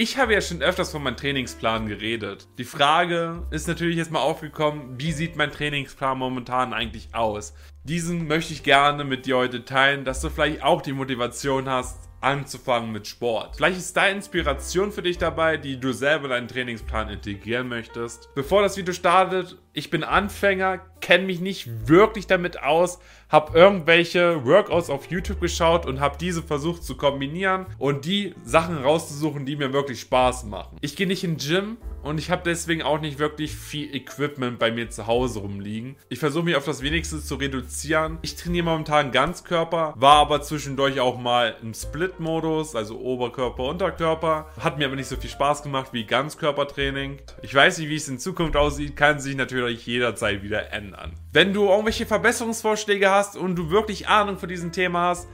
Ich habe ja schon öfters von meinem Trainingsplan geredet. Die Frage ist natürlich jetzt mal aufgekommen, wie sieht mein Trainingsplan momentan eigentlich aus? Diesen möchte ich gerne mit dir heute teilen, dass du vielleicht auch die Motivation hast, anzufangen mit Sport. Vielleicht ist da Inspiration für dich dabei, die du selber in deinen Trainingsplan integrieren möchtest. Bevor das Video startet, ich bin Anfänger, kenne mich nicht wirklich damit aus, habe irgendwelche Workouts auf YouTube geschaut und habe diese versucht zu kombinieren und die Sachen rauszusuchen, die mir wirklich Spaß machen. Ich gehe nicht in Gym und ich habe deswegen auch nicht wirklich viel Equipment bei mir zu Hause rumliegen. Ich versuche mich auf das Wenigste zu reduzieren. Ich trainiere momentan Ganzkörper, war aber zwischendurch auch mal im Split-Modus, also Oberkörper, Unterkörper. Hat mir aber nicht so viel Spaß gemacht wie Ganzkörpertraining. Ich weiß nicht, wie es in Zukunft aussieht, kann sich natürlich jederzeit wieder ändern. Wenn du irgendwelche Verbesserungsvorschläge hast und du wirklich Ahnung von diesem Thema hast,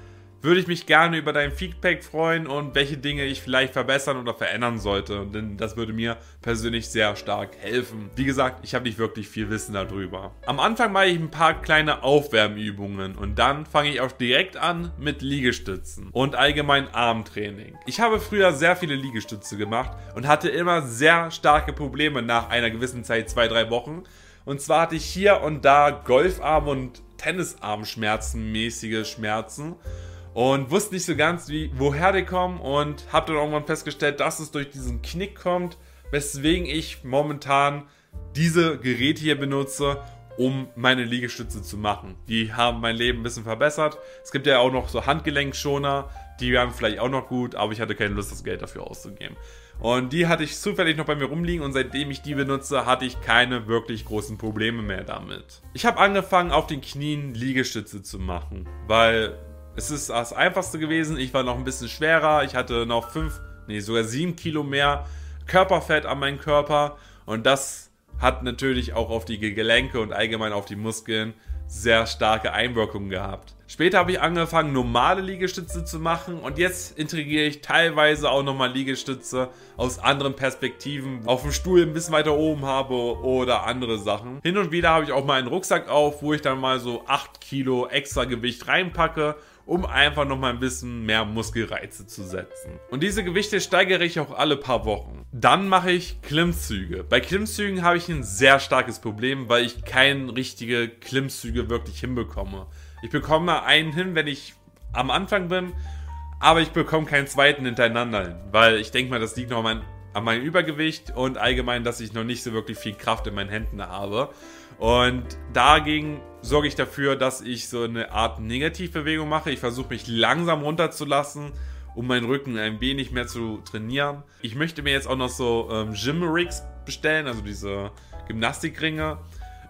würde ich mich gerne über dein Feedback freuen und welche Dinge ich vielleicht verbessern oder verändern sollte. Denn das würde mir persönlich sehr stark helfen. Wie gesagt, ich habe nicht wirklich viel Wissen darüber. Am Anfang mache ich ein paar kleine Aufwärmübungen und dann fange ich auch direkt an mit Liegestützen und allgemein Armtraining. Ich habe früher sehr viele Liegestütze gemacht und hatte immer sehr starke Probleme nach einer gewissen Zeit, zwei, drei Wochen. Und zwar hatte ich hier und da Golfarm- und Tennisarmschmerzen mäßige Schmerzen und wusste nicht so ganz, wie, woher die kommen und habe dann irgendwann festgestellt, dass es durch diesen Knick kommt, weswegen ich momentan diese Geräte hier benutze, um meine Liegestütze zu machen. Die haben mein Leben ein bisschen verbessert. Es gibt ja auch noch so Handgelenkschoner, die wären vielleicht auch noch gut, aber ich hatte keine Lust, das Geld dafür auszugeben. Und die hatte ich zufällig noch bei mir rumliegen und seitdem ich die benutze, hatte ich keine wirklich großen Probleme mehr damit. Ich habe angefangen, auf den Knien Liegestütze zu machen, weil es ist das einfachste gewesen. Ich war noch ein bisschen schwerer. Ich hatte noch 5, nee, sogar 7 Kilo mehr Körperfett an meinem Körper. Und das hat natürlich auch auf die Gelenke und allgemein auf die Muskeln sehr starke Einwirkungen gehabt. Später habe ich angefangen, normale Liegestütze zu machen und jetzt integriere ich teilweise auch nochmal Liegestütze aus anderen Perspektiven, auf dem Stuhl ein bisschen weiter oben habe oder andere Sachen. Hin und wieder habe ich auch mal einen Rucksack auf, wo ich dann mal so 8 Kilo extra Gewicht reinpacke um einfach nochmal ein bisschen mehr Muskelreize zu setzen. Und diese Gewichte steigere ich auch alle paar Wochen. Dann mache ich Klimmzüge. Bei Klimmzügen habe ich ein sehr starkes Problem, weil ich keine richtige Klimmzüge wirklich hinbekomme. Ich bekomme einen hin, wenn ich am Anfang bin, aber ich bekomme keinen zweiten hintereinander hin, weil ich denke mal, das liegt noch an meinem Übergewicht und allgemein, dass ich noch nicht so wirklich viel Kraft in meinen Händen habe. Und dagegen sorge ich dafür, dass ich so eine Art Negativbewegung mache. Ich versuche mich langsam runterzulassen, um meinen Rücken ein wenig mehr zu trainieren. Ich möchte mir jetzt auch noch so ähm, Gym-Rigs bestellen, also diese Gymnastikringe,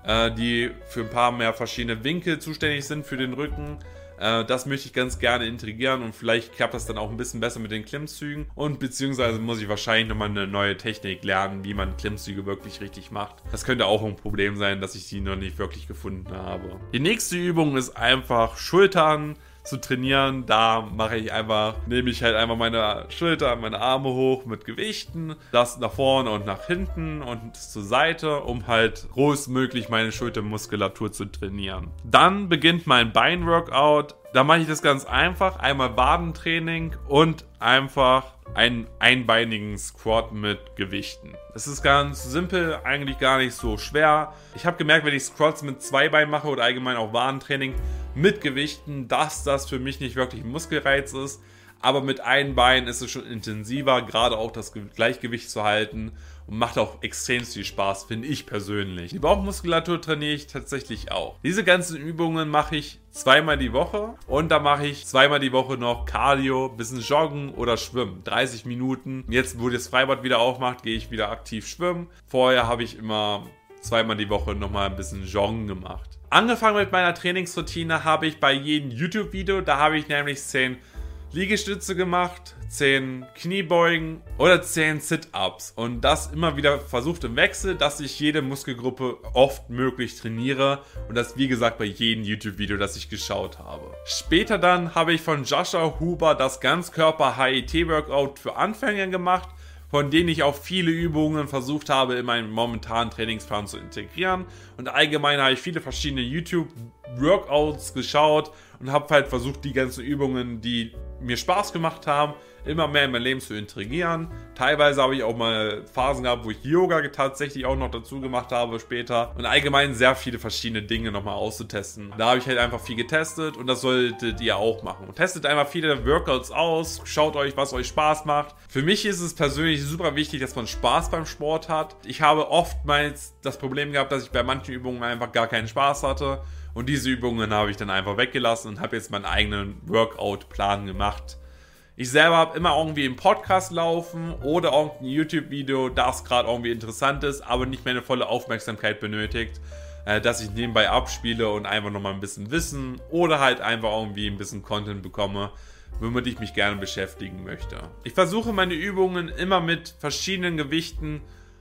äh, die für ein paar mehr verschiedene Winkel zuständig sind für den Rücken. Äh, das möchte ich ganz gerne integrieren und vielleicht klappt das dann auch ein bisschen besser mit den Klimmzügen. Und beziehungsweise muss ich wahrscheinlich nochmal eine neue Technik lernen, wie man Klimmzüge wirklich richtig macht. Das könnte auch ein Problem sein, dass ich die noch nicht wirklich gefunden habe. Die nächste Übung ist einfach Schultern zu trainieren. Da mache ich einfach, nehme ich halt einfach meine Schulter, meine Arme hoch mit Gewichten, das nach vorne und nach hinten und zur Seite, um halt großmöglich meine Schultermuskulatur zu trainieren. Dann beginnt mein Beinworkout. Da mache ich das ganz einfach. Einmal Wadentraining und einfach einen einbeinigen Squat mit Gewichten. Es ist ganz simpel, eigentlich gar nicht so schwer. Ich habe gemerkt, wenn ich Squats mit zwei Beinen mache oder allgemein auch Wadentraining mit Gewichten, dass das für mich nicht wirklich ein Muskelreiz ist. Aber mit einem Bein ist es schon intensiver, gerade auch das Gleichgewicht zu halten und macht auch extrem viel Spaß, finde ich persönlich. Die Bauchmuskulatur trainiere ich tatsächlich auch. Diese ganzen Übungen mache ich zweimal die Woche und da mache ich zweimal die Woche noch Cardio, bisschen Joggen oder Schwimmen. 30 Minuten. Jetzt, wo das Freibad wieder aufmacht, gehe ich wieder aktiv schwimmen. Vorher habe ich immer zweimal die Woche nochmal ein bisschen Joggen gemacht. Angefangen mit meiner Trainingsroutine habe ich bei jedem YouTube-Video, da habe ich nämlich 10 Liegestütze gemacht, 10 Kniebeugen oder 10 Sit-Ups. Und das immer wieder versucht im Wechsel, dass ich jede Muskelgruppe oft möglich trainiere. Und das wie gesagt bei jedem YouTube-Video, das ich geschaut habe. Später dann habe ich von Joshua Huber das Ganzkörper HIT-Workout für Anfänger gemacht von denen ich auch viele Übungen versucht habe, in meinen momentanen Trainingsplan zu integrieren. Und allgemein habe ich viele verschiedene YouTube-Workouts geschaut und habe halt versucht, die ganzen Übungen, die mir Spaß gemacht haben, immer mehr in mein Leben zu integrieren. Teilweise habe ich auch mal Phasen gehabt, wo ich Yoga tatsächlich auch noch dazu gemacht habe später. Und allgemein sehr viele verschiedene Dinge nochmal auszutesten. Da habe ich halt einfach viel getestet und das solltet ihr auch machen. Und testet einfach viele Workouts aus, schaut euch, was euch Spaß macht. Für mich ist es persönlich super wichtig, dass man Spaß beim Sport hat. Ich habe oftmals das Problem gehabt, dass ich bei manchen Übungen einfach gar keinen Spaß hatte. Und diese Übungen habe ich dann einfach weggelassen und habe jetzt meinen eigenen Workout-Plan gemacht. Ich selber habe immer irgendwie einen Podcast laufen oder irgendein YouTube-Video, das gerade irgendwie interessant ist, aber nicht meine volle Aufmerksamkeit benötigt, äh, dass ich nebenbei abspiele und einfach nochmal ein bisschen Wissen oder halt einfach irgendwie ein bisschen Content bekomme, womit ich mich gerne beschäftigen möchte. Ich versuche meine Übungen immer mit verschiedenen Gewichten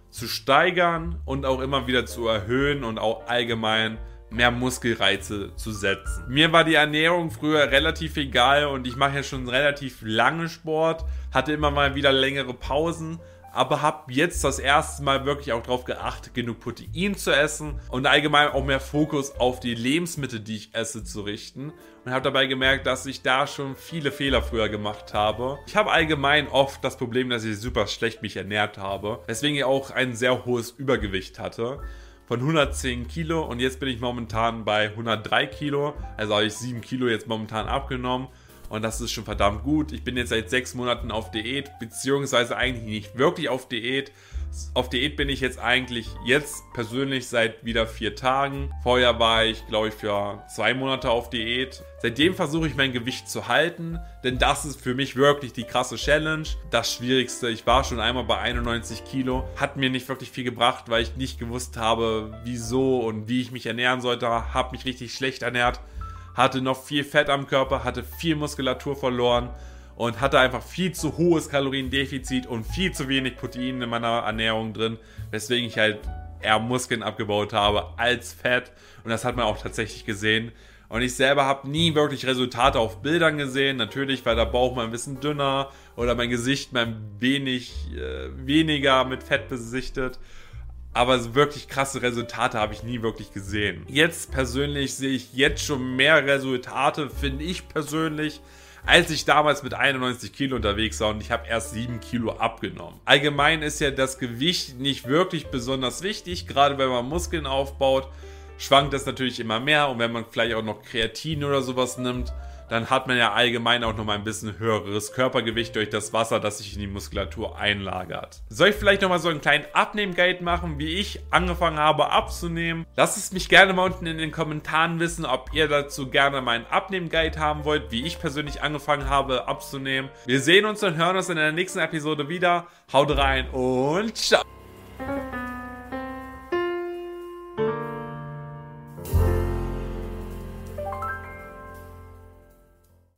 zu steigern und auch immer wieder zu erhöhen und auch allgemein mehr Muskelreize zu setzen. Mir war die Ernährung früher relativ egal und ich mache ja schon relativ lange Sport, hatte immer mal wieder längere Pausen, aber habe jetzt das erste Mal wirklich auch darauf geachtet, genug Protein zu essen und allgemein auch mehr Fokus auf die Lebensmittel, die ich esse, zu richten. Und habe dabei gemerkt, dass ich da schon viele Fehler früher gemacht habe. Ich habe allgemein oft das Problem, dass ich super schlecht mich ernährt habe, weswegen ich auch ein sehr hohes Übergewicht hatte von 110 Kilo und jetzt bin ich momentan bei 103 Kilo. Also habe ich 7 Kilo jetzt momentan abgenommen und das ist schon verdammt gut. Ich bin jetzt seit 6 Monaten auf Diät, beziehungsweise eigentlich nicht wirklich auf Diät, auf Diät bin ich jetzt eigentlich jetzt persönlich seit wieder vier Tagen. Vorher war ich, glaube ich, für zwei Monate auf Diät. Seitdem versuche ich mein Gewicht zu halten, denn das ist für mich wirklich die krasse Challenge. Das Schwierigste, ich war schon einmal bei 91 Kilo, hat mir nicht wirklich viel gebracht, weil ich nicht gewusst habe, wieso und wie ich mich ernähren sollte, habe mich richtig schlecht ernährt, hatte noch viel Fett am Körper, hatte viel Muskulatur verloren und hatte einfach viel zu hohes Kaloriendefizit und viel zu wenig Protein in meiner Ernährung drin, weswegen ich halt eher Muskeln abgebaut habe als Fett und das hat man auch tatsächlich gesehen. Und ich selber habe nie wirklich Resultate auf Bildern gesehen. Natürlich war der Bauch mal ein bisschen dünner oder mein Gesicht mal ein wenig äh, weniger mit Fett besichtet. Aber wirklich krasse Resultate habe ich nie wirklich gesehen. Jetzt persönlich sehe ich jetzt schon mehr Resultate, finde ich persönlich, als ich damals mit 91 Kilo unterwegs war und ich habe erst 7 Kilo abgenommen. Allgemein ist ja das Gewicht nicht wirklich besonders wichtig, gerade wenn man Muskeln aufbaut, schwankt das natürlich immer mehr und wenn man vielleicht auch noch Kreatin oder sowas nimmt, dann hat man ja allgemein auch nochmal ein bisschen höheres Körpergewicht durch das Wasser, das sich in die Muskulatur einlagert. Soll ich vielleicht nochmal so einen kleinen Abnehmguide machen, wie ich angefangen habe abzunehmen? Lasst es mich gerne mal unten in den Kommentaren wissen, ob ihr dazu gerne meinen Abnehmguide haben wollt, wie ich persönlich angefangen habe abzunehmen. Wir sehen uns und hören uns in der nächsten Episode wieder. Haut rein und ciao!